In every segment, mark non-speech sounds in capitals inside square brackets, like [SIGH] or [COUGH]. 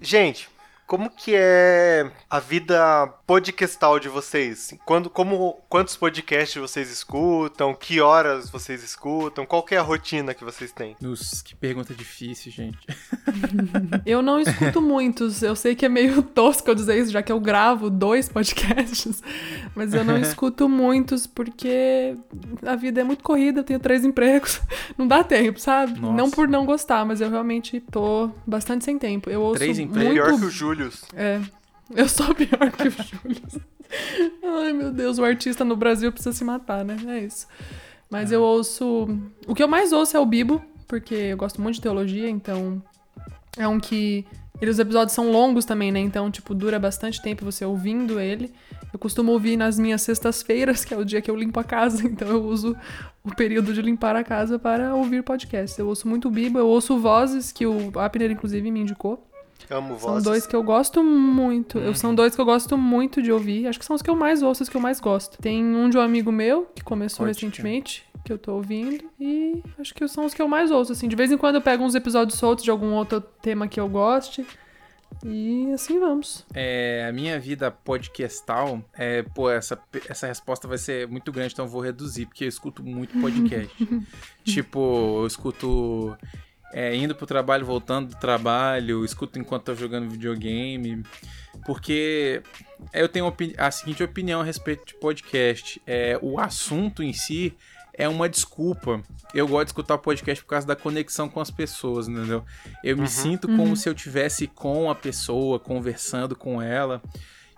Gente, como que é a vida podcastal de vocês? Quando, como, quantos podcasts vocês escutam? Que horas vocês escutam? Qual que é a rotina que vocês têm? Nossa, que pergunta difícil, gente. [LAUGHS] eu não escuto muitos. Eu sei que é meio [LAUGHS] tosco eu dizer isso, já que eu gravo dois podcasts. [LAUGHS] Mas eu não escuto muitos porque a vida é muito corrida, eu tenho três empregos. Não dá tempo, sabe? Nossa. Não por não gostar, mas eu realmente tô bastante sem tempo. Eu ouço três empregos? Muito... Pior que o Júlio. É. Eu sou pior que o Júlio. Ai, meu Deus, o artista no Brasil precisa se matar, né? É isso. Mas é. eu ouço. O que eu mais ouço é o Bibo, porque eu gosto muito de teologia, então. É um que. E os episódios são longos também, né? Então, tipo, dura bastante tempo você ouvindo ele. Eu costumo ouvir nas minhas sextas-feiras, que é o dia que eu limpo a casa, [LAUGHS] então eu uso o período de limpar a casa para ouvir podcast. Eu ouço muito Bibo, eu ouço Vozes, que o Abner, inclusive, me indicou. Amo São vozes. dois que eu gosto muito. Uhum. São dois que eu gosto muito de ouvir. Acho que são os que eu mais ouço, os que eu mais gosto. Tem um de um amigo meu, que começou Pode recentemente, que eu tô ouvindo. E acho que são os que eu mais ouço, assim. De vez em quando eu pego uns episódios soltos de algum outro tema que eu goste. E assim vamos. É, a minha vida podcastal, é, pô, essa, essa resposta vai ser muito grande, então eu vou reduzir, porque eu escuto muito podcast. [LAUGHS] tipo, eu escuto é, indo pro trabalho, voltando do trabalho, escuto enquanto tô jogando videogame. Porque eu tenho a seguinte opinião a respeito de podcast. É, o assunto em si é uma desculpa. Eu gosto de escutar podcast por causa da conexão com as pessoas, entendeu? Eu me uhum. sinto como uhum. se eu tivesse com a pessoa, conversando com ela.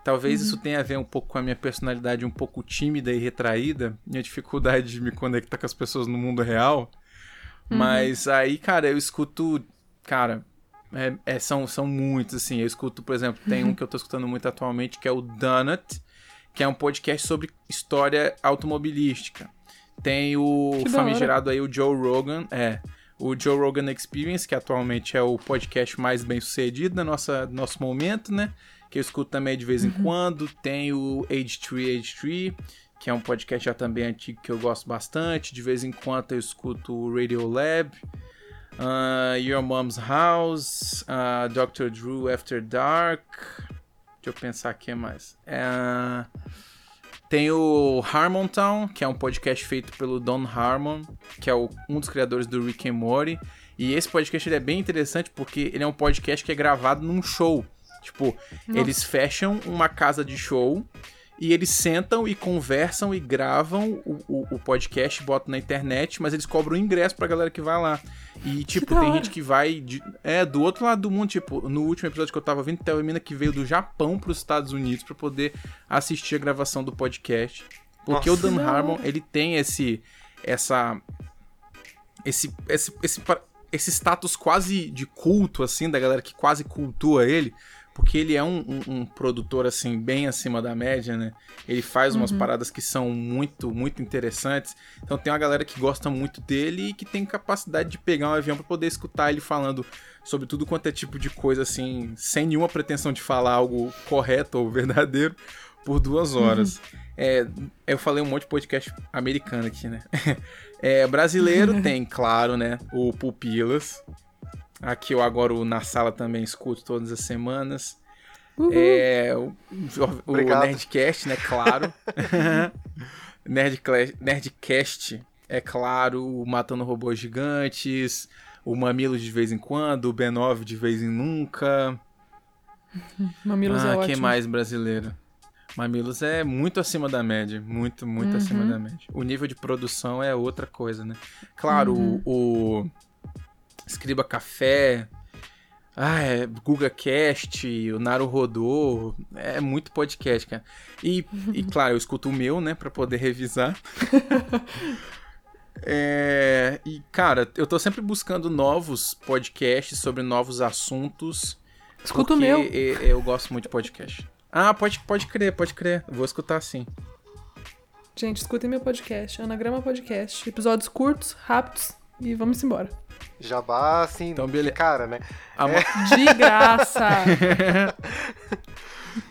Talvez uhum. isso tenha a ver um pouco com a minha personalidade um pouco tímida e retraída, minha dificuldade de me conectar com as pessoas no mundo real. Uhum. Mas aí, cara, eu escuto. Cara, é, é, são, são muitos, assim. Eu escuto, por exemplo, tem um que eu tô escutando muito atualmente, que é o Donut, que é um podcast sobre história automobilística. Tem o que famigerado aí, o Joe Rogan, é. O Joe Rogan Experience, que atualmente é o podcast mais bem sucedido no nossa, nosso momento, né? Que eu escuto também de vez em uhum. quando. Tem o Age 3 Age 3, que é um podcast já também antigo que eu gosto bastante. De vez em quando eu escuto o Radio Lab, uh, Your Mom's House, uh, Dr. Drew After Dark. Deixa eu pensar aqui mais. Uh, tem o Harmontown, que é um podcast feito pelo Don Harmon, que é o, um dos criadores do Rick and Morty. E esse podcast é bem interessante porque ele é um podcast que é gravado num show. Tipo, Nossa. eles fecham uma casa de show e eles sentam e conversam e gravam o, o, o, podcast, botam na internet, mas eles cobram ingresso pra galera que vai lá. E, tipo, tem gente que vai. De, é, do outro lado do mundo, tipo, no último episódio que eu tava vendo, tem uma mina que veio do Japão pros Estados Unidos para poder assistir a gravação do podcast. Porque Nossa, o Dan Harmon, ele tem esse. Essa. Esse, esse, esse, esse status quase de culto, assim, da galera que quase cultua ele porque ele é um, um, um, produtor assim bem acima da média, né? Ele faz umas uhum. paradas que são muito, muito interessantes. Então tem uma galera que gosta muito dele e que tem capacidade de pegar um avião para poder escutar ele falando sobre tudo quanto é tipo de coisa assim, sem nenhuma pretensão de falar algo correto ou verdadeiro por duas horas. Uhum. É, eu falei um monte de podcast americano aqui, né? [LAUGHS] É, brasileiro [LAUGHS] tem, claro, né? O Pupilas, Aqui eu agora na sala também escuto todas as semanas. Uhum. É, o, o, Nerdcast, né? Claro. [LAUGHS] Nerdcast, Nerdcast, é claro. O Matando Robôs Gigantes. O Mamilos de vez em quando. O B9 de vez em nunca. [LAUGHS] Mamilos ah, é quem mais brasileiro? Mamilos é muito acima da média. Muito, muito uhum. acima da média. O nível de produção é outra coisa, né? Claro, uhum. o, o Escriba Café, ah, é, Guga Cast, o Naru Rodô, é muito podcast, cara. E, e [LAUGHS] claro, eu escuto o meu, né, para poder revisar. [LAUGHS] é, e, cara, eu tô sempre buscando novos podcasts sobre novos assuntos. Escuta o meu. Eu, eu gosto muito de podcast. Ah, pode, pode crer, pode crer. Vou escutar sim. Gente, escutem meu podcast, Anagrama Podcast. Episódios curtos, rápidos e vamos embora. Jabá, assim, então, beleza. cara, né? É... De graça! [LAUGHS]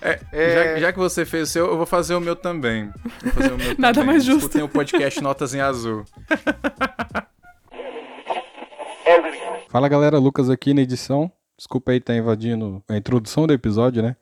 É, é... Já, já, que você fez o seu, eu vou fazer o meu também. O meu [LAUGHS] Nada também. mais justo. Tem o podcast Notas em Azul. [LAUGHS] Fala galera, Lucas aqui na edição. Desculpa aí estar tá invadindo a introdução do episódio, né?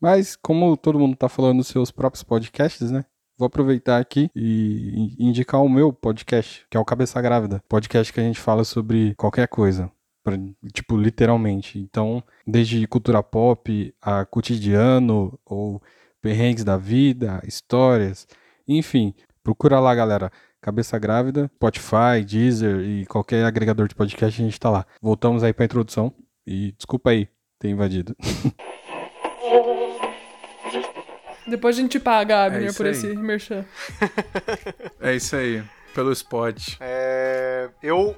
Mas como todo mundo tá falando nos seus próprios podcasts, né? Vou aproveitar aqui e indicar o meu podcast, que é o Cabeça Grávida. Podcast que a gente fala sobre qualquer coisa. Pra, tipo, literalmente. Então, desde cultura pop a cotidiano, ou perrengues da vida, histórias, enfim. Procura lá, galera. Cabeça Grávida, Spotify, Deezer e qualquer agregador de podcast, a gente tá lá. Voltamos aí pra introdução. E desculpa aí ter invadido. [LAUGHS] Depois a gente paga, Abner, é por aí. esse merchan. [LAUGHS] É isso aí, pelo spot. É, eu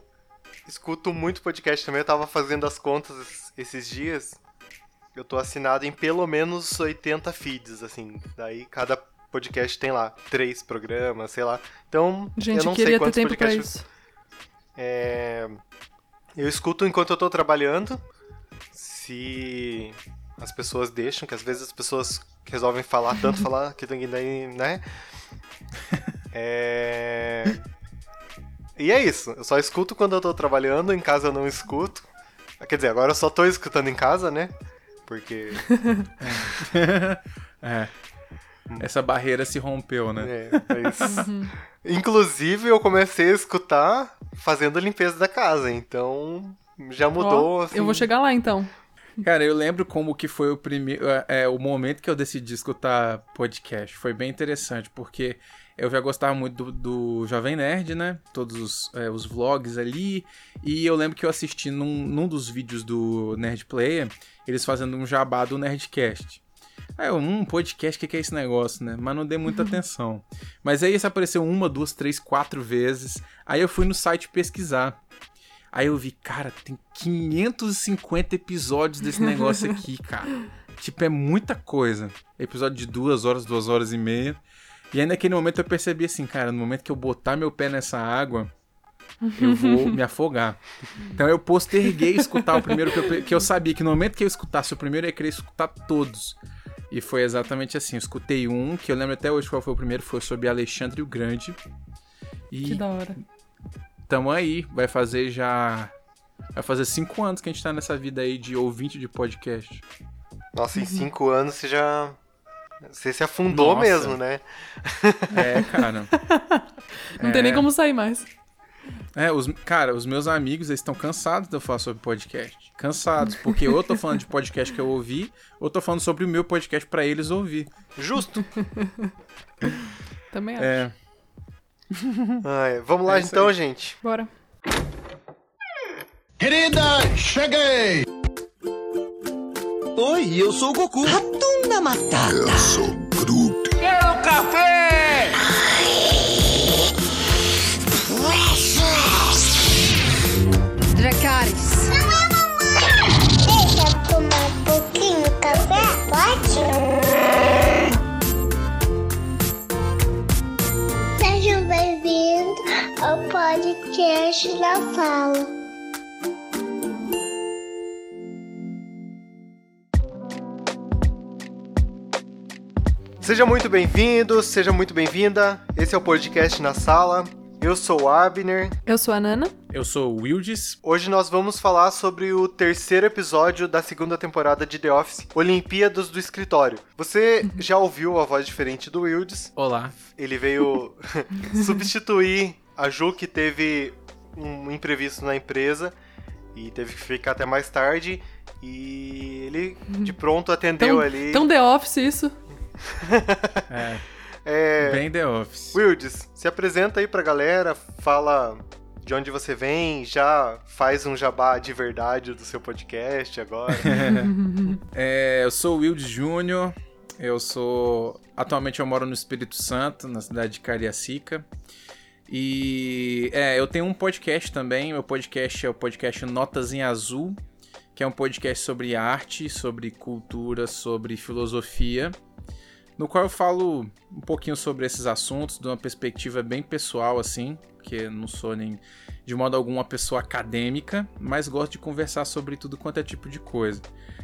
escuto muito podcast também, eu tava fazendo as contas esses dias. Eu tô assinado em pelo menos 80 feeds, assim. Daí cada podcast tem lá três programas, sei lá. Então, Gente, eu não queria sei quantos ter tempo podcasts. Pra isso. É, eu escuto enquanto eu tô trabalhando. Se as pessoas deixam, que às vezes as pessoas resolvem falar tanto, [LAUGHS] falar que daí, né? É... E é isso. Eu só escuto quando eu tô trabalhando, em casa eu não escuto. Quer dizer, agora eu só tô escutando em casa, né? Porque. [LAUGHS] é. Essa barreira se rompeu, né? É, é isso. Inclusive, eu comecei a escutar fazendo limpeza da casa, então já mudou. Oh, assim... Eu vou chegar lá então. Cara, eu lembro como que foi o primeiro, é, é, o momento que eu decidi escutar podcast. Foi bem interessante, porque eu já gostava muito do, do Jovem Nerd, né? Todos os, é, os vlogs ali. E eu lembro que eu assisti num, num dos vídeos do Nerd Player, eles fazendo um jabá do Nerdcast. Aí eu, um podcast, o que, que é esse negócio, né? Mas não dei muita [LAUGHS] atenção. Mas aí isso apareceu uma, duas, três, quatro vezes. Aí eu fui no site pesquisar. Aí eu vi, cara, tem 550 episódios desse negócio [LAUGHS] aqui, cara. Tipo, é muita coisa. Episódio de duas horas, duas horas e meia. E aí naquele momento eu percebi assim, cara, no momento que eu botar meu pé nessa água, eu vou [LAUGHS] me afogar. Então eu posterguei escutar o primeiro que eu, que eu sabia que no momento que eu escutasse o primeiro eu ia querer escutar todos. E foi exatamente assim. Eu escutei um, que eu lembro até hoje qual foi o primeiro, foi sobre Alexandre o Grande. E que da hora tamo aí. Vai fazer já. Vai fazer cinco anos que a gente tá nessa vida aí de ouvinte de podcast. Nossa, em cinco anos você já. Você se afundou Nossa. mesmo, né? É, cara. [LAUGHS] Não é... tem nem como sair mais. É, os, cara, os meus amigos eles estão cansados de eu falar sobre podcast. Cansados, porque ou eu tô falando de podcast que eu ouvi, ou eu tô falando sobre o meu podcast para eles ouvir. Justo. Também acho. É. Ai, vamos lá é então, aí. gente. Bora. Querida, cheguei! Oi, eu sou o Goku. Ratunda Matata. Eu sou Groot. Quero café! Podcast Fala. Seja muito bem-vindo, seja muito bem-vinda. Esse é o podcast na sala. Eu sou o Abner. Eu sou a Nana. Eu sou o Wildes. Hoje nós vamos falar sobre o terceiro episódio da segunda temporada de The Office, Olimpíadas do Escritório. Você já ouviu a voz diferente do Wildes? Olá. Ele veio [LAUGHS] [LAUGHS] [LAUGHS] substituir a Ju que teve um imprevisto na empresa e teve que ficar até mais tarde. E ele de pronto atendeu tão, ali. Tão The Office isso. [LAUGHS] é. É, Bem The Office. Wildes, se apresenta aí pra galera, fala de onde você vem, já faz um jabá de verdade do seu podcast agora. [LAUGHS] é, eu sou o Wildes Júnior, eu sou. Atualmente eu moro no Espírito Santo, na cidade de Cariacica. E é, eu tenho um podcast também, meu podcast é o podcast Notas em Azul, que é um podcast sobre arte, sobre cultura, sobre filosofia no qual eu falo um pouquinho sobre esses assuntos de uma perspectiva bem pessoal, assim, porque não sou nem de modo algum uma pessoa acadêmica, mas gosto de conversar sobre tudo quanto é tipo de coisa.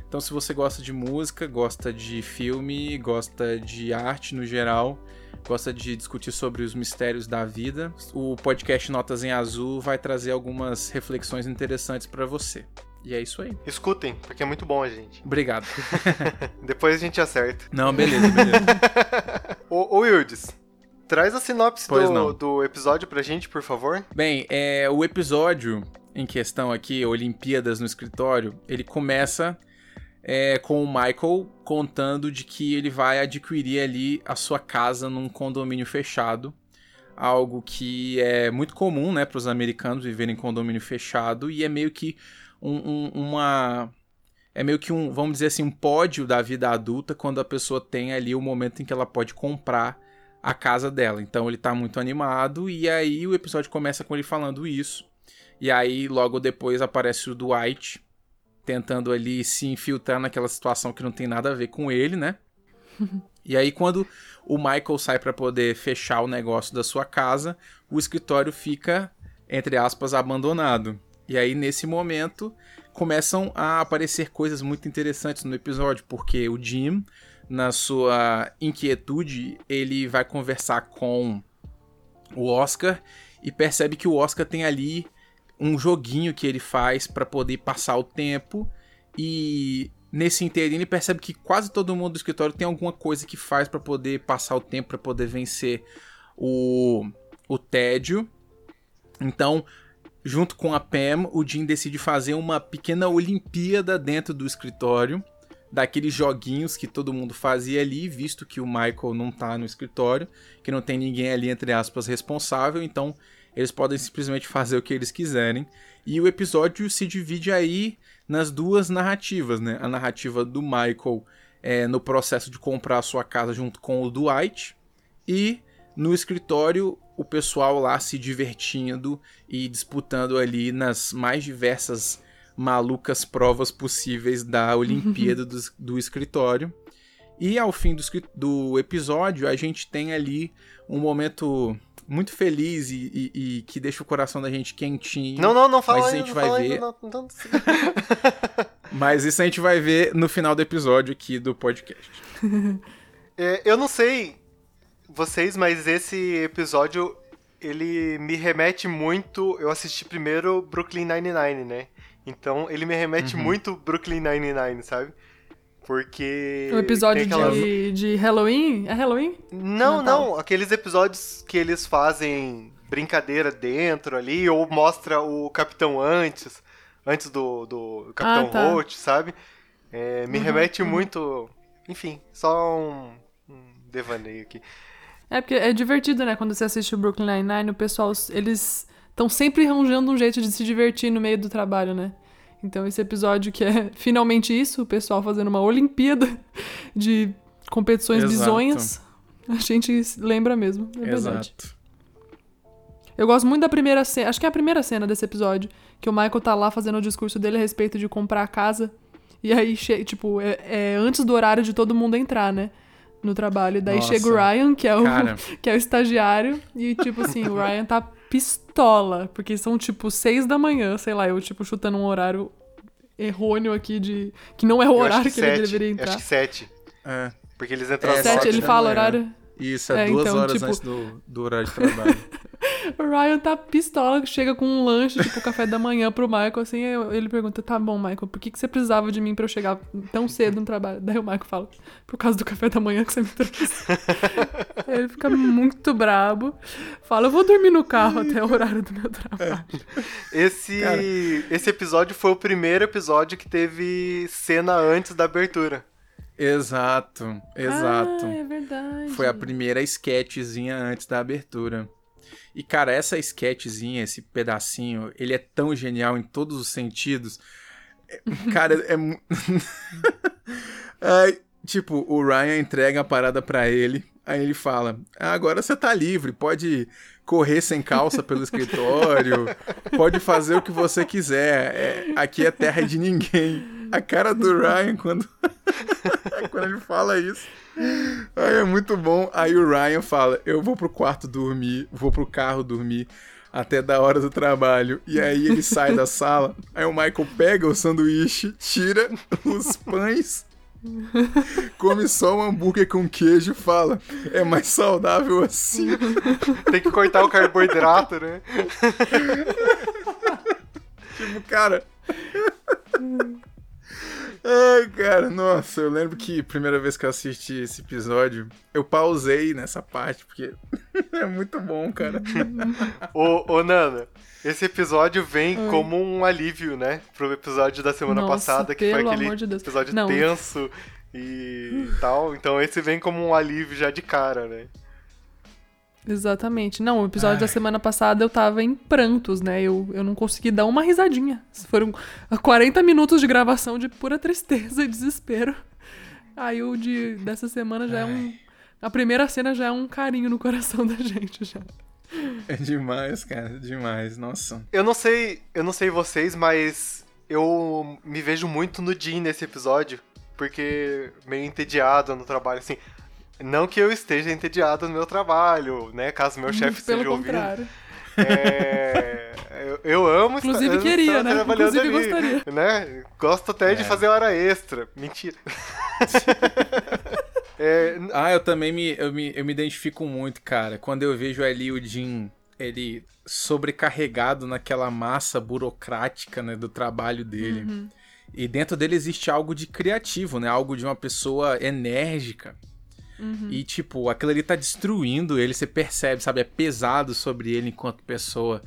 Então, se você gosta de música, gosta de filme, gosta de arte no geral, gosta de discutir sobre os mistérios da vida, o podcast Notas em Azul vai trazer algumas reflexões interessantes para você. E é isso aí. Escutem, porque é muito bom, gente. Obrigado. [LAUGHS] Depois a gente acerta. Não, beleza, beleza. [LAUGHS] Ô, ô Wildes, traz a sinopse do, do episódio pra gente, por favor. Bem, é, o episódio em questão aqui, Olimpíadas no escritório, ele começa é, com o Michael contando de que ele vai adquirir ali a sua casa num condomínio fechado. Algo que é muito comum, né, para os americanos viverem em condomínio fechado e é meio que um- um- uma é meio que um, vamos dizer assim, um pódio da vida adulta quando a pessoa tem ali o momento em que ela pode comprar a casa dela. Então ele tá muito animado e aí o episódio começa com ele falando isso. E aí logo depois aparece o Dwight tentando ali se infiltrar naquela situação que não tem nada a ver com ele, né? E aí quando o Michael sai para poder fechar o negócio da sua casa, o escritório fica entre aspas abandonado. E aí nesse momento começam a aparecer coisas muito interessantes no episódio, porque o Jim, na sua inquietude, ele vai conversar com o Oscar e percebe que o Oscar tem ali um joguinho que ele faz para poder passar o tempo e nesse inteirinho ele percebe que quase todo mundo do escritório tem alguma coisa que faz para poder passar o tempo, para poder vencer o, o tédio. Então, junto com a Pam, o Jim decide fazer uma pequena Olimpíada dentro do escritório, daqueles joguinhos que todo mundo fazia ali, visto que o Michael não tá no escritório, que não tem ninguém ali, entre aspas, responsável, então eles podem simplesmente fazer o que eles quiserem. E o episódio se divide aí nas duas narrativas, né? A narrativa do Michael é, no processo de comprar a sua casa junto com o Dwight, e no escritório o pessoal lá se divertindo e disputando ali nas mais diversas malucas provas possíveis da [LAUGHS] Olimpíada do, do escritório. E ao fim do, do episódio, a gente tem ali um momento muito feliz e, e- e que deixa o coração da gente quentinho. Não, não, não fala Mas a ainda, gente vai ver. ainda, não, não. Mas isso a gente vai ver no final do episódio aqui do podcast. É, eu não sei vocês, mas esse episódio ele me remete muito. Eu assisti primeiro Brooklyn Nine-Nine, né? Então ele me remete Uhum. muito Brooklyn Nine-Nine, sabe? Porque. O episódio aquelas- de, de Halloween? É Halloween? Não, Natal. não. Aqueles episódios que eles fazem brincadeira dentro ali, ou mostra o Capitão antes, antes do, do Capitão Ah, tá. Holt, sabe? É, me Uhum, remete uhum. muito. Enfim, só um, um devaneio aqui. É porque é divertido, né? Quando você assiste o Brooklyn Nine-Nine, o pessoal, eles estão sempre arranjando um jeito de se divertir no meio do trabalho, né? Então esse episódio que é [LAUGHS] finalmente isso, o pessoal fazendo uma Olimpíada [LAUGHS] de competições Exato. bizonhas, a gente lembra mesmo, é verdade. Exato. Eu gosto muito da primeira cena, acho que é a primeira cena desse episódio, que o Michael tá lá fazendo o discurso dele a respeito de comprar a casa. E aí, tipo, é, é antes do horário de todo mundo entrar, né? No trabalho. Daí Nossa. chega o Ryan, que é o, Cara. [LAUGHS] que é o estagiário, e tipo assim, o Ryan tá pistola, porque são tipo seis da manhã, sei lá, eu tipo chutando um horário errôneo aqui de. que não é o horário que que, ele sete, deveria eu entrar. Acho que sete. É. Porque eles entram É, às Sete, ele fala manhã. horário. Isso, é, É, duas então, horas tipo- antes do, do horário de trabalho. [LAUGHS] [LAUGHS] O Ryan tá pistola, chega com um lanche, tipo, café da manhã pro Michael, assim, aí ele pergunta, tá bom, Michael, por que, que você precisava de mim pra eu chegar tão cedo no trabalho? Daí o Michael fala, por causa do café da manhã que você me trouxe. [LAUGHS] Ele fica muito brabo, fala, eu vou dormir no carro até o horário do meu trabalho. Esse, Cara. esse episódio foi o primeiro episódio que teve cena antes da abertura. exato, exato. Ah, é verdade. Foi a primeira sketchzinha antes da abertura. E, cara, essa sketchzinha, esse pedacinho, ele é tão genial em todos os sentidos. É- [LAUGHS] Cara, é. [LAUGHS] Ai, tipo, o Ryan entrega a parada pra ele. Aí ele fala: "Ah, agora você tá livre, pode correr sem calça pelo escritório, [LAUGHS] pode fazer o que você quiser. É, aqui é terra de ninguém. A cara do Ryan quando, [LAUGHS] quando ele fala isso. Aí é muito bom. Aí o Ryan fala: Eu vou pro quarto dormir, vou pro carro dormir até da hora do trabalho. E aí ele sai da sala. Aí o Michael pega o sanduíche, tira os pães, come só um hambúrguer com queijo e fala: É mais saudável assim. Tem que cortar o carboidrato, né? [LAUGHS] Tipo, cara. Ai, cara, nossa, eu lembro que a primeira vez que eu assisti esse episódio, eu pausei nessa parte, porque [LAUGHS] é muito bom, cara. Ô, ô, Nana, esse episódio vem Oi. como um alívio, né? Pro episódio da semana Nossa, passada, que foi aquele de episódio Não. tenso e tal. Então esse vem como um alívio já de cara, né? Exatamente. Não, o episódio da semana passada eu tava em prantos, né? Eu, eu não consegui dar uma risadinha. Foram 40 minutos de gravação de pura tristeza e desespero. Aí o de, dessa semana já é um. A primeira cena já é um carinho no coração da gente já. É demais, cara, demais, nossa. Eu não sei, eu não sei vocês, mas eu me vejo muito no Jim nesse episódio, porque meio entediado no trabalho, assim. Não que eu esteja entediado no meu trabalho, né? Caso meu [LAUGHS] chefe Pelo esteja ouvindo. contrário. É, eu, eu amo estar- Inclusive eu queria, estar né? trabalhando Inclusive ali, gostaria. Né? Gosto até de É. fazer hora extra. Mentira. [LAUGHS] É, Ah, eu também me eu, me, eu me identifico muito, cara. Quando eu vejo ali o Jim, ele sobrecarregado naquela massa burocrática, né, do trabalho dele. E dentro dele existe algo de criativo, né? Algo de uma pessoa enérgica. E, tipo, aquilo ali tá destruindo ele, você percebe, sabe? É pesado sobre ele enquanto pessoa.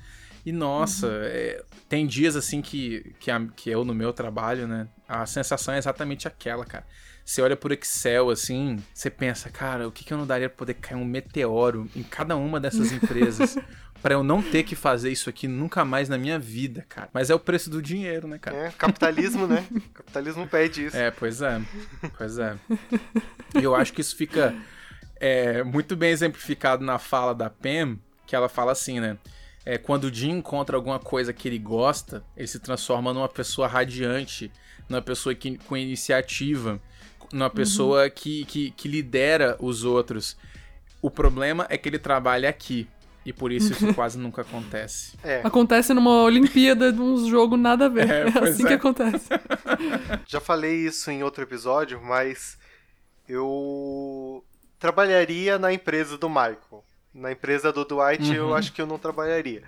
E, nossa, é, tem dias assim que, que, a- que eu no meu trabalho, né? A sensação é exatamente aquela, cara. Você olha por Excel, assim, você pensa, cara, o que, que eu não daria pra poder cair um meteoro em cada uma dessas [LAUGHS] empresas pra eu não ter que fazer isso aqui nunca mais na minha vida, cara. Mas é o preço do dinheiro, né, cara? é, capitalismo, né? [LAUGHS] Capitalismo pede isso. É, pois é. Pois é. E eu acho que isso fica é, muito bem exemplificado na fala da Pam, que ela fala assim, né? É, quando o Jim encontra alguma coisa que ele gosta, ele se transforma numa pessoa radiante, numa pessoa que, com iniciativa, numa pessoa que, que, que lidera os outros. O problema é que ele trabalha aqui. E por isso isso quase nunca acontece. [LAUGHS] É, Acontece numa Olimpíada, uns jogos nada a ver. É, [LAUGHS] É, assim que é. acontece. [LAUGHS] já falei isso em outro episódio, mas eu trabalharia na empresa do Michael. Na empresa do Dwight eu acho que eu não trabalharia.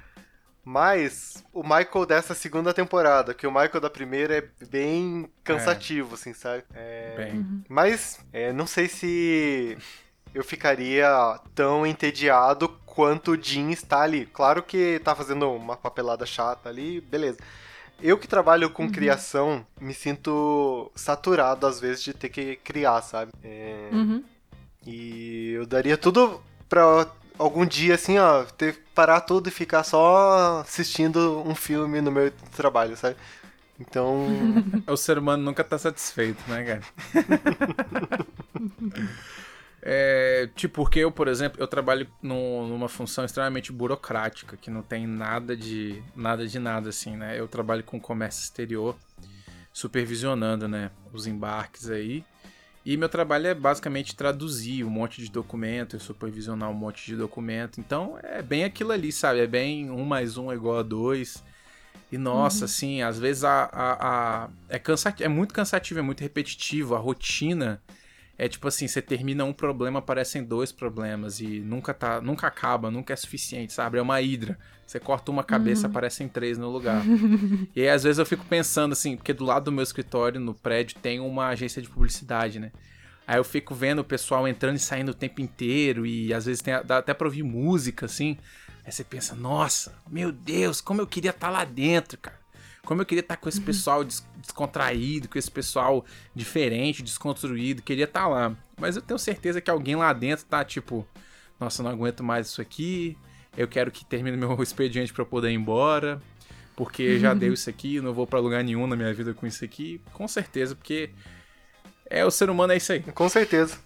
Mas o Michael dessa segunda temporada, que o Michael da primeira é bem cansativo, assim, sabe? É, Bem, Mas é, não sei se eu ficaria tão entediado quanto o Jim está ali. Claro que tá fazendo uma papelada chata ali, beleza. Eu que trabalho com criação, me sinto saturado às vezes de ter que criar, sabe? É, Uhum. E eu daria tudo pra algum dia, assim, ó, ter, parar tudo e ficar só assistindo um filme no meu trabalho, sabe? Então, [LAUGHS] o ser humano nunca tá satisfeito, né, cara? [LAUGHS] É, tipo, porque eu, por exemplo, eu trabalho num- numa função extremamente burocrática, que não tem nada de nada de nada, assim, né? Eu trabalho com comércio exterior, supervisionando, né, os embarques aí. E meu trabalho é basicamente traduzir um monte de documento e supervisionar um monte de documento. Então, é bem aquilo ali, sabe? É bem um mais um é igual a dois. E nossa, assim, às vezes a, a, a- é, cansativo, é muito cansativo, é muito repetitivo. A rotina é tipo assim, você termina um problema, aparecem dois problemas e nunca tá, nunca acaba, nunca é suficiente, sabe? É uma hidra. Você corta uma cabeça, aparecem três no lugar. [LAUGHS] e aí, às vezes eu fico pensando assim, porque do lado do meu escritório, no prédio, tem uma agência de publicidade, né? Aí eu fico vendo o pessoal entrando e saindo o tempo inteiro e às vezes tem, dá até pra ouvir música, assim. Aí você pensa, nossa, meu Deus, como eu queria estar lá dentro, cara. Como eu queria estar com esse pessoal des- descontraído, com esse pessoal diferente, desconstruído, queria estar lá. Mas eu tenho certeza que alguém lá dentro tá tipo, nossa, eu não aguento mais isso aqui. Eu quero que termine meu [LAUGHS] expediente pra eu poder ir embora. Porque já deu isso aqui, não vou pra lugar nenhum na minha vida com isso aqui. Com certeza, porque é o ser humano é isso aí. com certeza.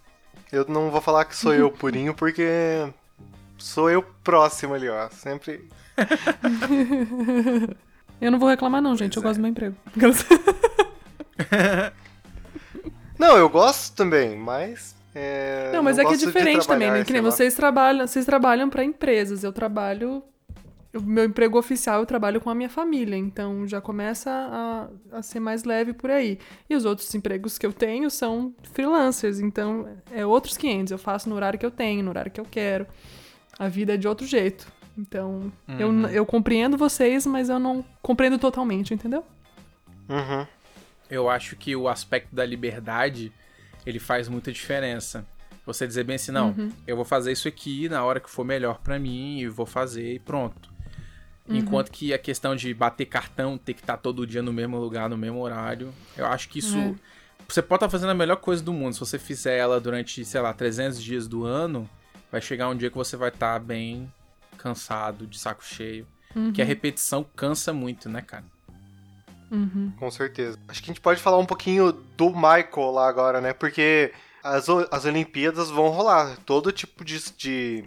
Eu não vou falar que sou eu [LAUGHS] purinho, porque sou eu próximo ali, ó. Sempre. [LAUGHS] Eu não vou reclamar, não, gente. eu Pois gosto do meu emprego. [LAUGHS] Não, eu gosto também, mas. é, Não, mas é que é diferente também, né? Que nem vocês trabalham, vocês trabalham para empresas. Eu trabalho. O meu emprego oficial eu trabalho com a minha família, então já começa a, a ser mais leve por aí. E os outros empregos que eu tenho são freelancers, então é outros 500. Eu faço no horário que eu tenho, no horário que eu quero. A vida é de outro jeito. Então, eu, Uhum. eu compreendo vocês, mas eu não compreendo totalmente, entendeu? Uhum. eu acho que o aspecto da liberdade, ele faz muita diferença. Você dizer bem assim, não, eu vou fazer isso aqui na hora que for melhor pra mim e vou fazer e pronto. Enquanto que a questão de bater cartão, ter que estar todo dia no mesmo lugar, no mesmo horário, eu acho que isso... É. Você pode estar fazendo a melhor coisa do mundo. Se você fizer ela durante, sei lá, 300 dias do ano, vai chegar um dia que você vai estar bem cansado, de saco cheio. Que a repetição cansa muito, né, cara? Com certeza. Acho que a gente pode falar um pouquinho do Michael lá agora, né? Porque as, as Olimpíadas vão rolar. Todo tipo de, de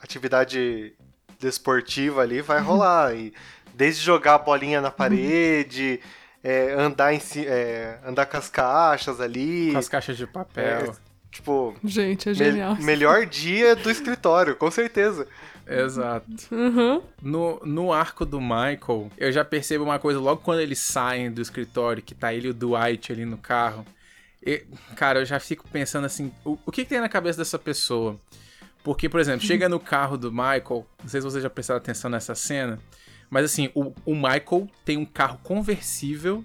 atividade desportiva ali vai rolar. E desde jogar a bolinha na parede, é, andar, em, é, andar com as caixas ali. Com as caixas de papel. Tipo, Gente, é me- genial. melhor dia do escritório, com certeza. Exato. Uhum. No, no arco do Michael, eu já percebo uma coisa logo quando eles saem do escritório, que tá ele e o Dwight ali no carro. E, cara, eu já fico pensando assim, o, o que, que tem na cabeça dessa pessoa? Porque, por exemplo, chega no carro do Michael, não sei se vocês já prestaram atenção nessa cena, mas assim, o, o Michael tem um carro conversível,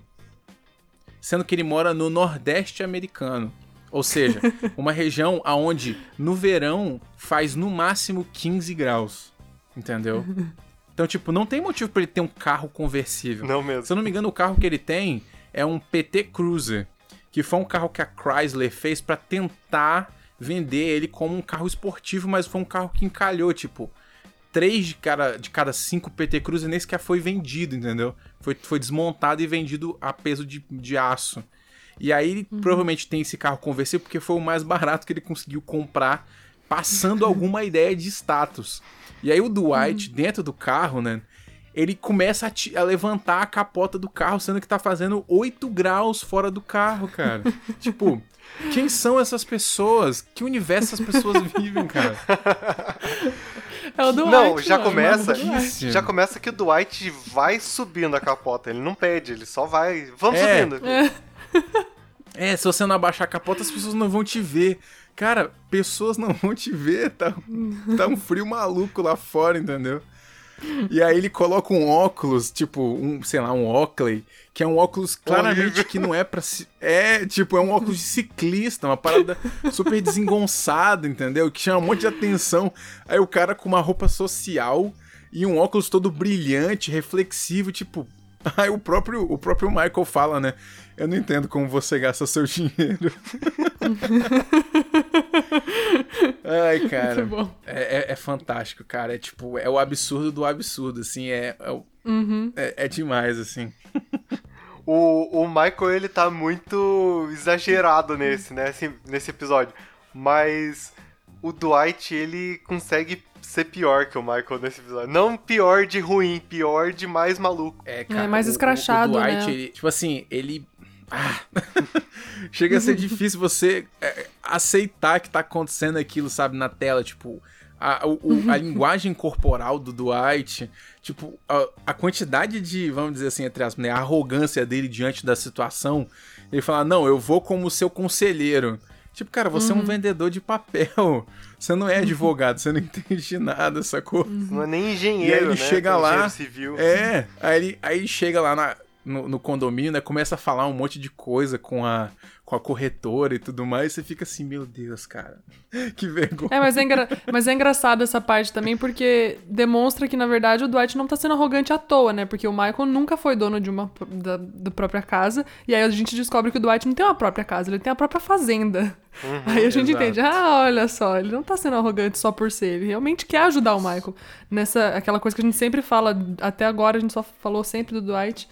sendo que ele mora no Nordeste americano. Ou seja, [LAUGHS] uma região aonde no verão faz no máximo 15 graus. Entendeu? Então, tipo, não tem motivo pra ele ter um carro conversível. Não mesmo. Se eu não me engano, o carro que ele tem é um PT Cruiser, que foi um carro que a Chrysler fez pra tentar vender ele como um carro esportivo, mas foi um carro que encalhou, tipo, três de cada, de cada cinco PT Cruiser nem sequer foi vendido, entendeu? Foi, foi desmontado e vendido a peso de, de aço. E aí ele provavelmente tem esse carro conversível porque foi o mais barato que ele conseguiu comprar, passando alguma ideia de status. E aí o Dwight, dentro do carro, né? Ele começa a, a levantar a capota do carro, sendo que tá fazendo 8 graus fora do carro, cara. [LAUGHS] tipo, quem são essas pessoas? Que universo essas pessoas [LAUGHS] vivem, cara? É o Dwight, Não, já mano. começa. Maluquice. Já começa que o Dwight vai subindo a capota. Ele não pede, ele só vai. Vamos É. subindo. É, se você não abaixar a capota, as pessoas não vão te ver. Cara, pessoas não vão te ver, tá, tá um frio maluco lá fora, entendeu? E aí ele coloca um óculos, tipo, um, sei lá, um Oakley, que é um óculos claramente que não é pra se... É, tipo, é um óculos de ciclista, uma parada super desengonçada, entendeu? Que chama um monte de atenção. Aí o cara com uma roupa social e um óculos todo brilhante, reflexivo, tipo... [LAUGHS] Aí o próprio, o próprio Michael fala, né? Eu não entendo como você gasta seu dinheiro. [LAUGHS] Ai, cara. É, é- é fantástico, cara. É tipo, é o absurdo do absurdo, assim. É, é, Uhum. é- é demais, assim. [LAUGHS] O, o Michael, ele tá muito exagerado nesse, né? assim, nesse episódio. Mas o Dwight, ele consegue ser pior que o Michael nesse episódio. Não pior de ruim, pior de mais maluco. É, cara. mais o- o- escrachado, o, Dwight, né? ele- tipo assim, ele. Ah. [LAUGHS] Chega a ser difícil você é, aceitar que tá acontecendo aquilo, sabe, na tela. Tipo, a, o- o- a [LAUGHS] linguagem corporal do Dwight, tipo, a, a quantidade de, vamos dizer assim, entre as, né, a arrogância dele diante da situação. Ele fala: Não, eu vou como seu conselheiro. Tipo, cara, você é um vendedor de papel. [LAUGHS] Você não é advogado, você não [LAUGHS] entende de nada, sacou? Não é nem E aí engenheiro, ele né? chega Tem lá. engenheiro civil. É, aí ele, aí ele chega lá na- no, no condomínio, né? Começa a falar um monte de coisa com a, com a corretora e tudo mais. E você fica assim, meu Deus, cara. [LAUGHS] Que vergonha. É, mas é, engra... mas é engraçado essa parte também, porque demonstra que, na verdade, o Dwight não tá sendo arrogante à toa, né? Porque o Michael nunca foi dono de uma da, da própria casa. E aí a gente descobre que o Dwight não tem uma própria casa, ele tem a própria fazenda. aí a gente exato. entende, ah, olha só, ele não tá sendo arrogante só por ser, ele realmente quer ajudar o Michael. Nessa, aquela coisa que a gente sempre fala, até agora a gente só falou sempre do Dwight.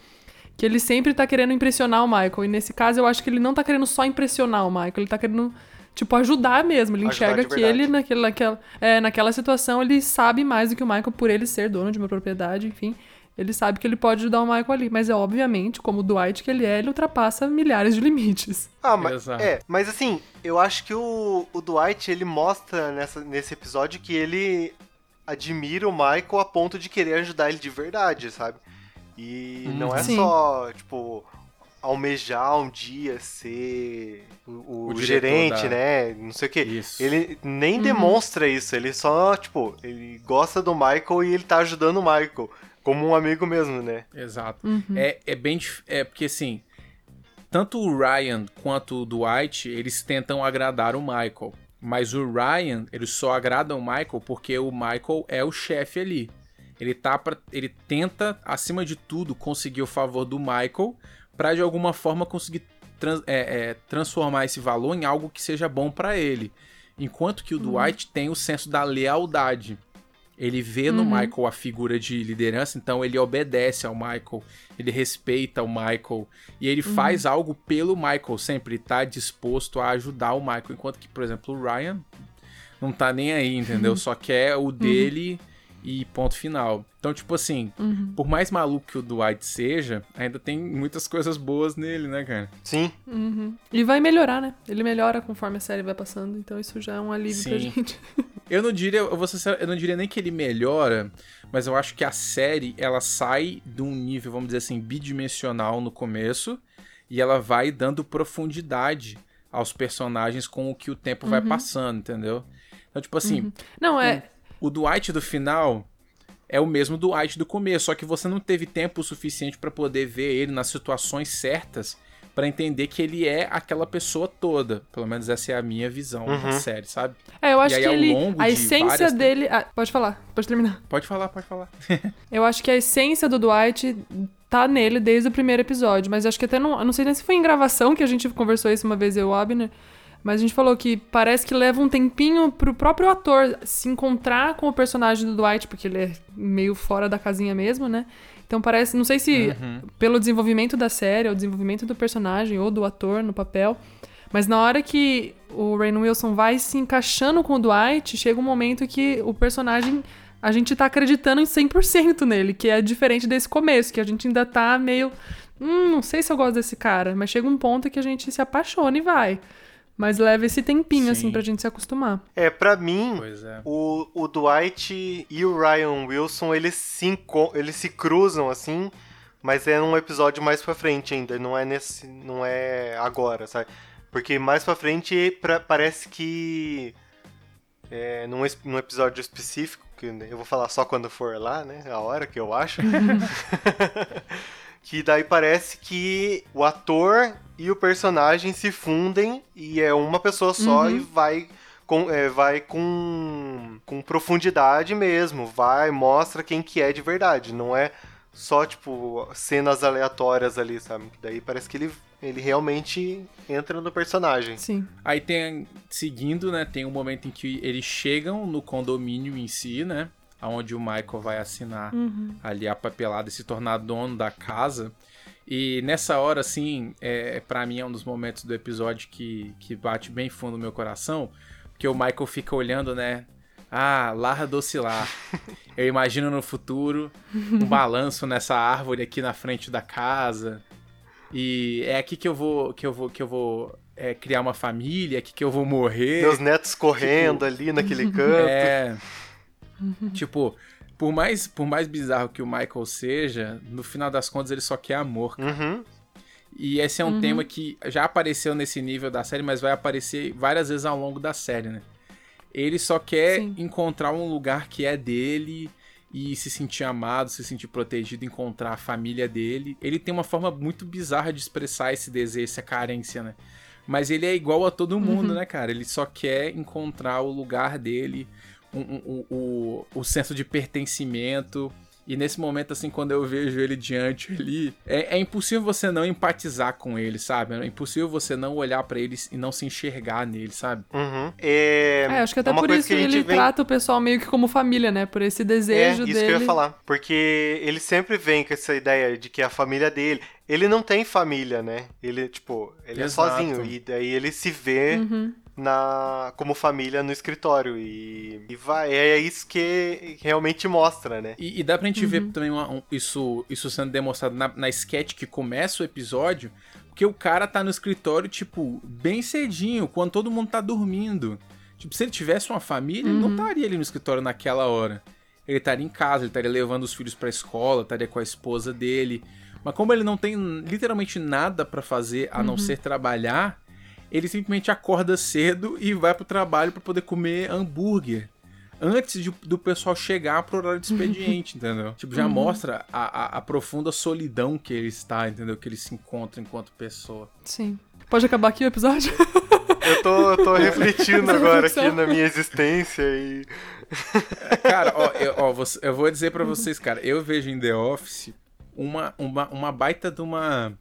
Que ele sempre tá querendo impressionar o Michael. E nesse caso, eu acho que ele não tá querendo só impressionar o Michael. Ele tá querendo, tipo, ajudar mesmo. Ele Ajudar enxerga que ele, naquela, naquela, é, naquela situação, ele sabe mais do que o Michael por ele ser dono de uma propriedade, enfim. Ele sabe que ele pode ajudar o Michael ali. Mas é obviamente, como o Dwight que ele é, ele ultrapassa milhares de limites. Ah, mas, Exato. é, mas assim, eu acho que o, o Dwight, ele mostra nessa, nesse episódio que ele admira o Michael a ponto de querer ajudar ele de verdade, sabe? E não é Sim. só, tipo, almejar um dia ser o, o O gerente, da- né? Não sei o quê. Isso. Ele nem demonstra isso, ele só, tipo, ele gosta do Michael e ele tá ajudando o Michael. Como um amigo mesmo, né? Exato. Uhum. É, é bem. dif- É porque assim. tanto o Ryan quanto o Dwight, eles tentam agradar o Michael. Mas o Ryan, ele só agrada o Michael porque o Michael é o chefe ali. Ele tá pra, ele tenta, acima de tudo, conseguir o favor do Michael pra de alguma forma conseguir trans- é, é, transformar esse valor em algo que seja bom pra ele. Enquanto que o Dwight tem o senso da lealdade. Ele vê no Michael a figura de liderança, então ele obedece ao Michael, ele respeita o Michael e ele faz algo pelo Michael, sempre tá disposto a ajudar o Michael, enquanto que, por exemplo, o Ryan não tá nem aí, entendeu? [LAUGHS] Só quer o dele e ponto final. Então, tipo assim, por mais maluco que o Dwight seja, ainda tem muitas coisas boas nele, né, cara? Sim. E vai melhorar, né? Ele melhora conforme a série vai passando, então isso já é um alívio pra Sim. gente. [LAUGHS] Eu não diria, eu, vou sincero, eu não diria nem que ele melhora, mas eu acho que a série ela sai de um nível, vamos dizer assim, bidimensional no começo e ela vai dando profundidade aos personagens com o que o tempo vai passando, entendeu? Então, tipo assim, Não, é. O Dwight do final é o mesmo Dwight do começo, só que você não teve tempo suficiente pra poder ver ele nas situações certas pra entender que ele é aquela pessoa toda. Pelo menos essa é a minha visão da série, sabe? É, eu acho aí, que ele. A de essência dele. Ah, pode falar, pode terminar. Pode falar, pode falar. [LAUGHS] Eu acho que a essência do Dwight tá nele desde o primeiro episódio, mas acho que até não. Eu não sei nem se foi em gravação que a gente conversou isso uma vez, eu e o Abner. Mas a gente falou que parece que leva um tempinho pro próprio ator se encontrar com o personagem do Dwight, porque ele é meio fora da casinha mesmo, né? Então parece, não sei se pelo desenvolvimento da série, ou desenvolvimento do personagem, ou do ator no papel, mas na hora que o Rainn Wilson vai se encaixando com o Dwight, chega um momento que o personagem a gente tá acreditando em 100% nele, que é diferente desse começo, que a gente ainda tá meio. Hum, não sei se eu gosto desse cara, mas chega um ponto que a gente se apaixona e vai. Mas leva esse tempinho, assim, Sim. pra gente se acostumar. É, pra mim, Pois é. o, o Dwight e o Ryan Wilson, eles se, eles se cruzam, assim, mas é num episódio mais pra frente ainda, não é nesse. não é agora, sabe? Porque mais pra frente pra- parece que. É, num, num episódio específico, que eu vou falar só quando for lá, né? A hora que eu acho. [LAUGHS] [LAUGHS] que daí parece que o ator e o personagem se fundem e é uma pessoa só e vai com, é, vai com, com profundidade mesmo, vai, mostra quem que é de verdade, não é só, tipo, cenas aleatórias ali, sabe? Daí parece que ele, ele realmente entra no personagem. Sim. Aí tem, seguindo, né, tem um momento em que eles chegam no condomínio em si, né, onde o Michael vai assinar ali a papelada e se tornar dono da casa. E nessa hora, assim, é, para mim é um dos momentos do episódio que, que bate bem fundo no meu coração, porque o Michael fica olhando, né, ah, Lara docilar. [LAUGHS] Eu imagino no futuro um balanço nessa árvore aqui na frente da casa. E é aqui que eu vou que eu vou que eu vou é, criar uma família, é aqui que eu vou morrer. Meus netos correndo ali naquele canto. É. tipo, por mais por mais bizarro que o Michael seja, no final das contas ele só quer amor. Uhum. E esse é um tema que já apareceu nesse nível da série, mas vai aparecer várias vezes ao longo da série, né? Ele só quer Sim. encontrar um lugar que é dele e se sentir amado, se sentir protegido, encontrar a família dele. Ele tem uma forma muito bizarra de expressar esse desejo, essa carência, né? Mas ele é igual a todo mundo, né, cara? Ele só quer encontrar o lugar dele, um- um- um- o, o senso de pertencimento. E nesse momento, assim, quando eu vejo ele diante ali, é, é impossível você não empatizar com ele, sabe? É impossível você não olhar pra ele e não se enxergar nele, sabe? Uhum. É, É, acho que até uma por isso que ele vem- trata o pessoal meio que como família, né? Por esse É, desejo isso dele. que eu ia falar. Porque ele sempre vem com essa ideia de que a família dele. Ele não tem família, né? Ele, tipo, ele Exato. é sozinho. E daí ele se vê Uhum. na como família no escritório. E, e vai. É isso que realmente mostra, né? E, e dá pra gente ver também uma- um- isso, isso sendo demonstrado na, na sketch que começa o episódio, porque o cara tá no escritório, tipo, bem cedinho, quando todo mundo tá dormindo. Tipo, se ele tivesse uma família, ele não estaria ali no escritório naquela hora. Ele estaria em casa, ele estaria levando os filhos pra escola, estaria com a esposa dele. Mas como ele não tem literalmente nada pra fazer a não ser trabalhar, ele simplesmente acorda cedo e vai pro trabalho pra poder comer hambúrguer. antes de- do pessoal chegar pro horário de expediente, [LAUGHS] entendeu? Tipo, já mostra a, a- a profunda solidão que ele está, entendeu? Que ele se encontra enquanto pessoa. Sim. Pode acabar aqui o episódio? [LAUGHS] Eu tô, eu tô [LAUGHS] refletindo agora aqui na minha existência e. Cara, ó, eu, ó, eu vou dizer pra vocês, cara, eu vejo em The Office uma, uma, uma baita de uma,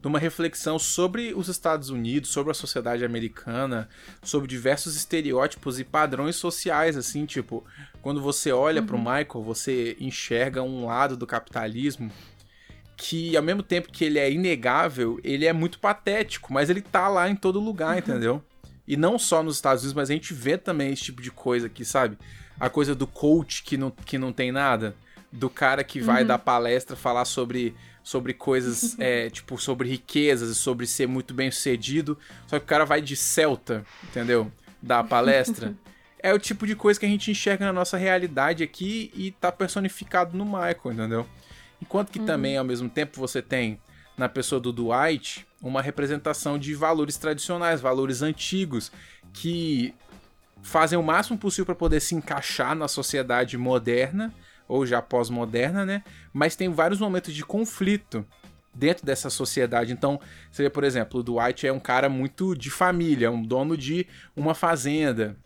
de uma reflexão sobre os Estados Unidos, sobre a sociedade americana, sobre diversos estereótipos e padrões sociais, assim, tipo, quando você olha pro Michael, você enxerga um lado do capitalismo que, ao mesmo tempo que ele é inegável, ele é muito patético, mas ele tá lá em todo lugar, entendeu? E não só nos Estados Unidos, mas a gente vê também esse tipo de coisa aqui, sabe? A coisa do coach que não, que não tem nada. Do cara que vai dar palestra falar sobre, sobre coisas, [LAUGHS] é, tipo, sobre riquezas e sobre ser muito bem sucedido. Só que o cara vai de Celta, entendeu? Dar palestra. [LAUGHS] é o tipo de coisa que a gente enxerga na nossa realidade aqui e tá personificado no Michael, entendeu? Enquanto que também, ao mesmo tempo, você tem na pessoa do Dwight uma representação de valores tradicionais, valores antigos, que fazem o máximo possível para poder se encaixar na sociedade moderna, ou já pós-moderna, né? Mas tem vários momentos de conflito dentro dessa sociedade. Então, você vê, por exemplo, o Dwight é um cara muito de família, é um dono de uma fazenda.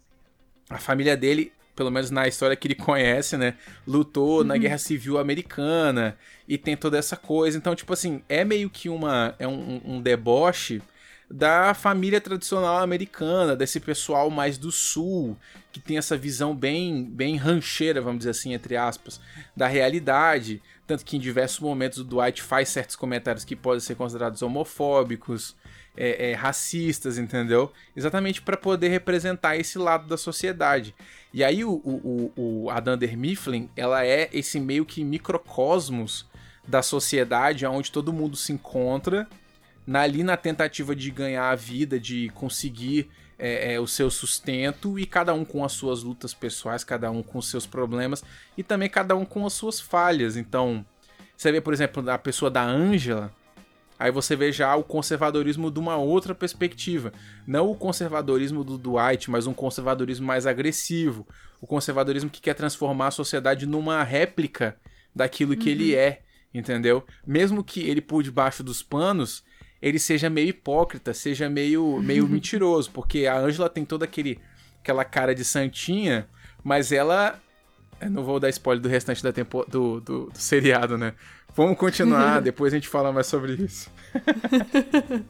A família dele, pelo menos na história que ele [LAUGHS] conhece, né, lutou na Guerra Civil Americana e tem toda essa coisa. Então, tipo assim, é meio que uma é um, um deboche da família tradicional americana, desse pessoal mais do sul, que tem essa visão bem bem rancheira, vamos dizer assim, entre aspas, da realidade. Tanto que em diversos momentos o Dwight faz certos comentários que podem ser considerados homofóbicos, é, é, racistas, entendeu? Exatamente para poder representar esse lado da sociedade. E aí o, o, o, a Dunder Mifflin, ela é esse meio que microcosmos da sociedade, onde todo mundo se encontra na- ali na tentativa de ganhar a vida, de conseguir é, é, o seu sustento e cada um com as suas lutas pessoais, cada um com os seus problemas e também cada um com as suas falhas. Então, você vê, por exemplo, a pessoa da Angela, aí você vê já o conservadorismo de uma outra perspectiva. Não o conservadorismo do Dwight, mas um conservadorismo mais agressivo. O conservadorismo que quer transformar a sociedade numa réplica daquilo que ele é, entendeu? Mesmo que ele por debaixo dos panos ele seja meio hipócrita, seja meio, meio mentiroso, porque a Angela tem toda aquele, aquela cara de santinha, mas ela. Eu não vou dar spoiler do restante da tempo, do, do, do seriado, né? Vamos continuar, [LAUGHS] depois a gente fala mais sobre isso. [LAUGHS]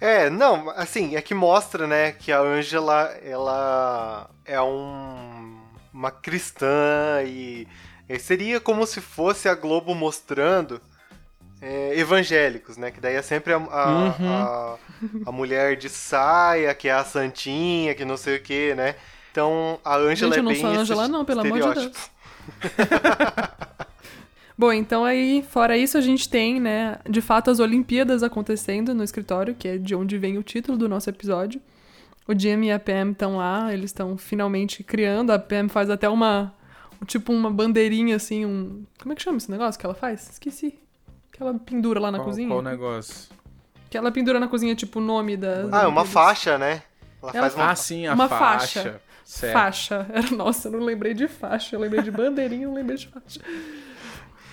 É, não, assim, é que mostra, né, que a Angela, ela é um, uma cristã e, e seria como se fosse a Globo mostrando é, evangélicos, né, que daí é sempre a, a, a, a mulher de saia, que é a santinha, que não sei o que, né. Então, a Angela Gente, eu é não bem sou a esse Angela não, pelo amor de estereótipo. [LAUGHS] Bom, então aí, fora isso, a gente tem, né, de fato, as Olimpíadas acontecendo no escritório, que é de onde vem o título do nosso episódio. O Jim e a Pam estão lá, eles estão finalmente criando. A Pam faz até uma. Tipo uma bandeirinha assim, um. Como é que chama esse negócio que ela faz? Esqueci. Que ela pendura lá na qual, cozinha. qual o negócio? Que ela pendura na cozinha, tipo, o nome da. Ah, é uma faixa, né? Ela Ela faz uma Ah, sim, a Uma faixa. faixa. Certo. Faixa. [LAUGHS] Era, nossa, eu não lembrei de faixa. Eu lembrei de bandeirinha, eu não lembrei de faixa.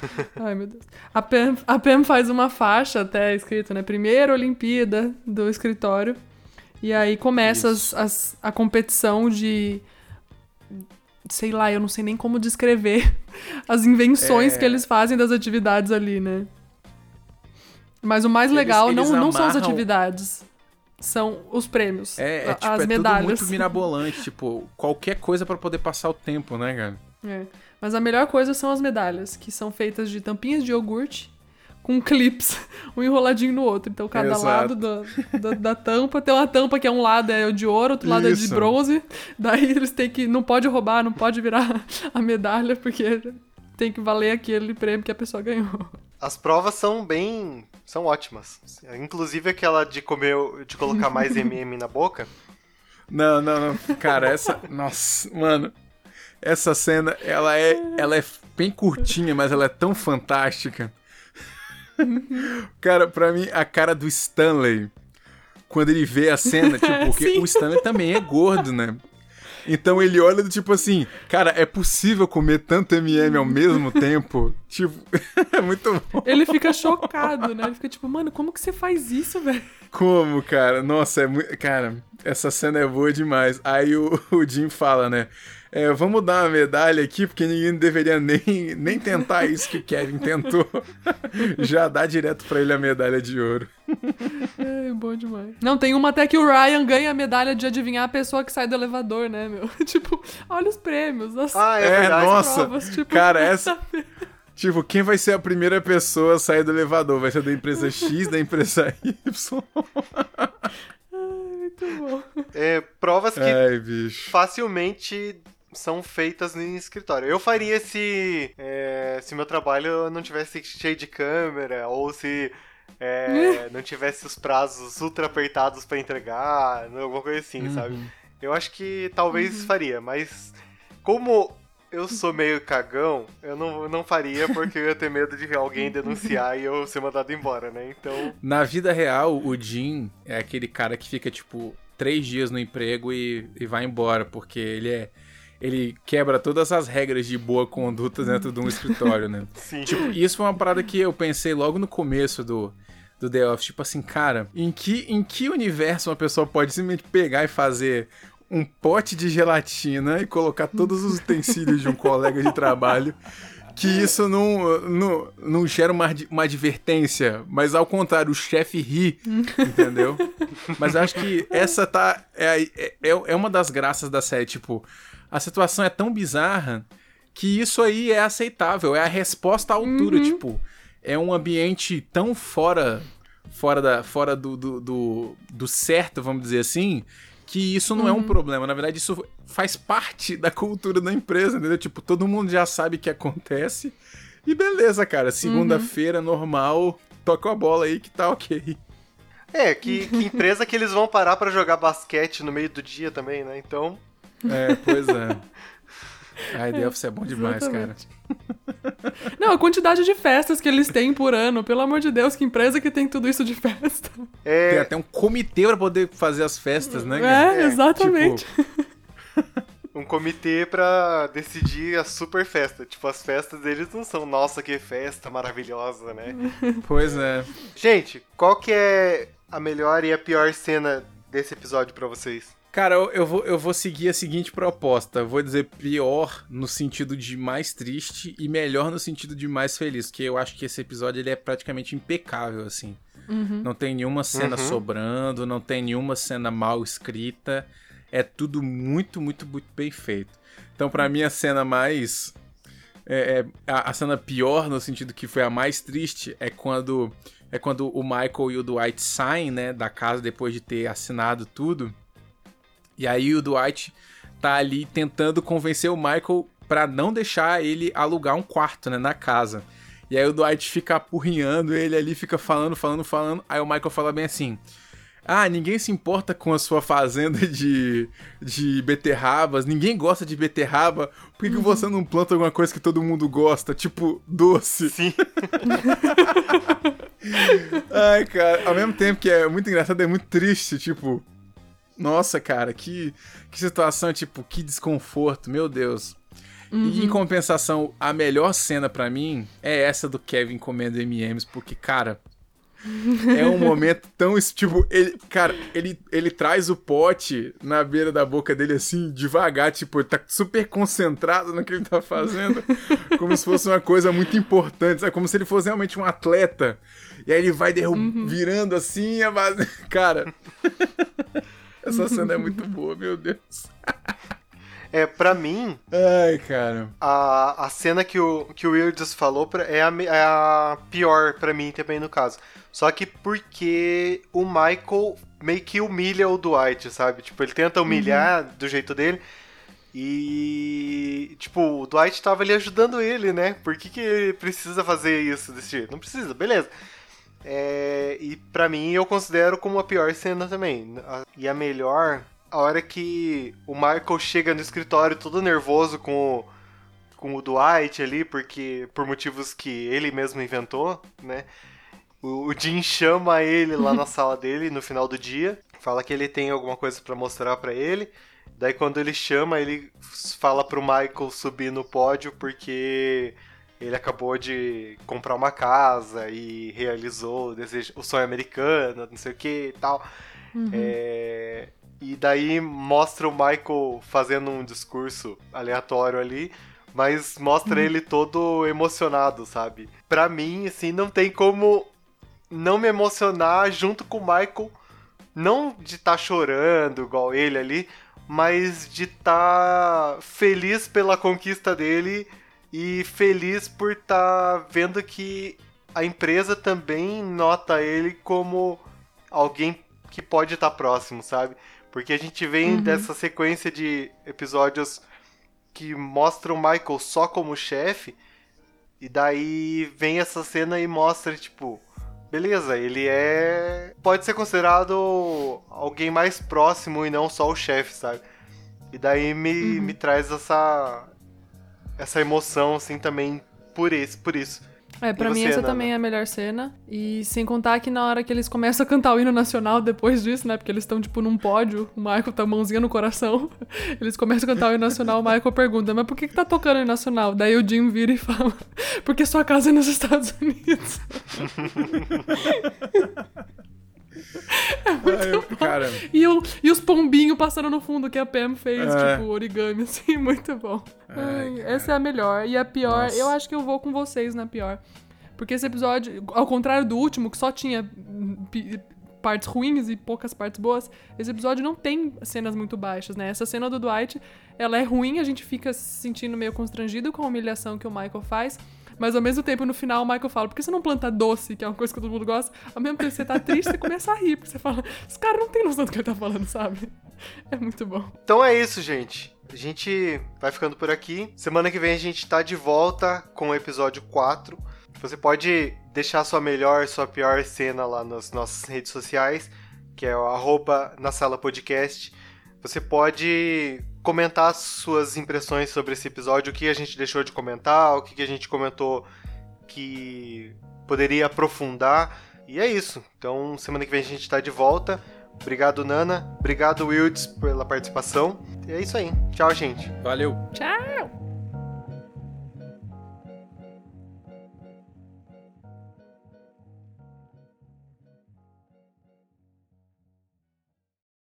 [LAUGHS] Ai, meu Deus. A Pam, a Pam faz uma faixa até escrito, né? Primeira Olimpíada do escritório. E aí começa as, as- a competição de. Sei lá, eu não sei nem como descrever [LAUGHS] as invenções É. que eles fazem das atividades ali, né? Mas o mais Eles- legal eles não, não são as amarram- atividades. São os prêmios. É, é, tipo, as é tudo medalhas. muito mirabolante, tipo, qualquer coisa pra poder passar o tempo, né, cara? É. Mas a melhor coisa são as medalhas, que são feitas de tampinhas de iogurte com [LAUGHS] clips, um enroladinho no outro. Então, cada Exato. lado da, da, da tampa tem uma tampa que é um lado é de ouro, outro lado é de Isso. bronze. Daí eles têm que. Não pode roubar, não pode virar [LAUGHS] a medalha, porque tem que valer aquele prêmio que a pessoa ganhou. As provas são bem. São ótimas. Inclusive aquela de comer. de colocar mais [LAUGHS] MM na boca. Não, não, não. Cara, essa. Nossa, mano. Essa cena, ela é, ela é bem curtinha, mas ela é tão fantástica. Cara, pra mim, a cara do Stanley, quando ele vê a cena, tipo, porque [LAUGHS] Sim. o Stanley também é gordo, né? Então ele olha do tipo assim, cara, é possível comer tanto MM ao mesmo tempo? [LAUGHS] Tipo, [LAUGHS] é muito bom. Ele fica chocado, né? Ele fica tipo, mano, como que você faz isso, velho? Como, cara? Nossa, é muito. Cara, essa cena é boa demais. Aí o, o Jim fala, né? É, vamos dar uma medalha aqui, porque ninguém deveria nem, nem tentar isso que o Kevin tentou. [LAUGHS] Já dá direto pra ele a medalha de ouro. É, bom demais. Não, tem uma até que o Ryan ganha a medalha de adivinhar a pessoa que sai do elevador, né, meu? [LAUGHS] tipo, olha os prêmios. As... Ah, é, É, nossa. provas, tipo, cara, essa. [LAUGHS] Tipo, quem vai ser a primeira pessoa a sair do elevador? Vai ser da empresa X, da empresa Y? Muito bom. É, provas que Ai, bicho. facilmente são feitas em escritório. Eu faria se, é, se meu trabalho não tivesse cheio de câmera, ou se é, [LAUGHS] não tivesse os prazos ultra apertados pra entregar, alguma coisa assim, sabe? Eu acho que talvez faria, mas como eu sou meio cagão, eu não, não faria porque eu ia ter medo de alguém denunciar e eu ser mandado embora, né? Então, Na vida real, o Jim é aquele cara que fica, tipo, três dias no emprego e, e vai embora, porque ele é. Ele quebra todas as regras de boa conduta dentro de um escritório, né? [LAUGHS] sim. Tipo, isso foi uma parada que eu pensei logo no começo do, do The Office. Tipo assim, cara, em que, em que universo uma pessoa pode simplesmente pegar e fazer um pote de gelatina e colocar todos os utensílios de um colega de trabalho que isso não, não, não gera uma, uma advertência, mas ao contrário, o chefe ri, entendeu? [LAUGHS] Mas acho que essa tá. É, é, é uma das graças da série, tipo, a situação é tão bizarra que isso aí é aceitável, é a resposta à altura, tipo, é um ambiente tão fora fora da fora do, do, do, do certo, vamos dizer assim, que isso não é um problema, na verdade isso faz parte da cultura da empresa, entendeu? Tipo, todo mundo já sabe que acontece. E beleza, cara, segunda-feira normal, toca a bola aí que tá OK. É, que, que empresa que eles vão parar pra jogar basquete no meio do dia também, né? Então, É, pois é. Ai, The Office é bom demais, cara. Exatamente. Não, a quantidade de festas que eles têm por ano, pelo amor de Deus, que empresa que tem tudo isso de festa. é, Tem até um comitê pra poder fazer as festas, né? É, cara? É, exatamente. um comitê pra decidir a super festa. Tipo, as festas deles não são, nossa, que festa maravilhosa, né? [LAUGHS] Pois é. Gente, qual que é a melhor e a pior cena desse episódio pra vocês? Cara, eu, eu vou, eu vou seguir a seguinte proposta. Vou dizer pior no sentido de mais triste e melhor no sentido de mais feliz. Porque eu acho que esse episódio ele é praticamente impecável, assim. Não tem nenhuma cena Uhum. sobrando, não tem nenhuma cena mal escrita. É tudo muito, muito, muito bem feito. Então, pra mim, a cena mais. é- é- a, a cena pior, no sentido que foi a mais triste, é quando. É quando o Michael e o Dwight saem, né, da casa depois de ter assinado tudo. E aí o Dwight tá ali tentando convencer o Michael pra não deixar ele alugar um quarto, né, na casa. E aí o Dwight fica apurrinhando ele ali, fica falando, falando, falando. Aí o Michael fala bem assim: Ah, ninguém se importa com a sua fazenda de, de beterrabas, ninguém gosta de beterraba. Por que, que você não planta alguma coisa que todo mundo gosta? Tipo, doce. Sim. [LAUGHS] Ai, cara, ao mesmo tempo que é muito engraçado, é muito triste, tipo. Nossa, cara, que, que situação, tipo, que desconforto, meu Deus. E em compensação, a melhor cena pra mim é essa do Kevin comendo M&M's, porque, cara, é um momento [LAUGHS] tão, tipo, ele, cara, ele, ele traz o pote na beira da boca dele assim, devagar, tipo, ele tá super concentrado no que ele tá fazendo, como se fosse uma coisa muito importante, sabe? Como se ele fosse realmente um atleta. E aí ele vai derru- virando assim, a base... [LAUGHS] cara. Essa cena é muito boa, meu Deus. [LAUGHS] É, pra mim, Ai, cara. a, a cena que o, que o Wildes falou pra- é, a, é a pior pra mim também no caso. Só que porque o Michael meio que humilha o Dwight, sabe? Tipo, ele tenta humilhar do jeito dele. E. Tipo, o Dwight tava ali ajudando ele, né? Por que, que ele precisa fazer isso desse jeito? Não precisa, beleza. É, e pra mim eu considero como a pior cena também. A- E a melhor, a hora que o Michael chega no escritório todo nervoso com o, com o Dwight ali, porque por motivos que ele mesmo inventou, né? O, o Jim chama ele lá na [LAUGHS] sala dele no final do dia. fala que ele tem alguma coisa pra mostrar pra ele. Daí quando ele chama, ele fala pro Michael subir no pódio porque ele acabou de comprar uma casa e realizou o, desejo, o sonho americano, não sei o que e tal. É, e daí mostra o Michael fazendo um discurso aleatório ali, mas mostra ele todo emocionado, sabe? Pra mim, assim, não tem como não me emocionar junto com o Michael, não de estar chorando igual ele ali, mas de estar feliz pela conquista dele e feliz por estar vendo que a empresa também nota ele como alguém que pode estar próximo, sabe? Porque a gente vem dessa sequência de episódios que mostram o Michael só como chefe, e daí vem essa cena e mostra, tipo, beleza, ele é. pode ser considerado alguém mais próximo e não só o chefe, sabe? E daí me, me traz essa. Essa emoção, assim, também por isso. Por isso. É, pra E mim você, essa Nana? também é a melhor cena. E sem contar que na hora que eles começam a cantar o hino nacional depois disso, né? Porque eles estão, tipo, num pódio, o Michael tá mãozinha no coração. [LAUGHS] Eles começam a cantar o hino nacional, o Michael pergunta, mas por que, que tá tocando o hino nacional? Daí o Jim vira e fala, porque sua casa é nos Estados Unidos. [LAUGHS] Aí eu- cara, E, o, e os pombinhos passando no fundo que a Pam fez, É. tipo, origami, [LAUGHS] assim, muito bom. Ai, essa é a melhor. E a pior, Nossa. eu acho que eu vou com vocês na pior. Porque esse episódio, ao contrário do último, que só tinha hum, partes ruins e poucas partes boas, esse episódio não tem cenas muito baixas, né? Essa cena do Dwight, ela é ruim, a gente fica se sentindo meio constrangido com a humilhação que o Michael faz. Mas ao mesmo tempo, no final, o Michael fala: por que você não planta doce, que é uma coisa que todo mundo gosta? Ao mesmo tempo você tá triste, você começa a rir, porque você fala: esse cara não tem noção do que ele tá falando, sabe? É muito bom. Então é isso, gente. A gente vai ficando por aqui. Semana que vem a gente tá de volta com o episódio 4. Você pode deixar sua melhor, sua pior cena lá nas nossas redes sociais, que é o arroba na sala podcast. Você pode comentar suas impressões sobre esse episódio, o que a gente deixou de comentar, o que a gente comentou que poderia aprofundar. E é isso. Então, semana que vem a gente tá de volta. Obrigado, Nana. Obrigado, Wilds, pela participação. E é isso aí. Tchau, gente. valeu. Tchau!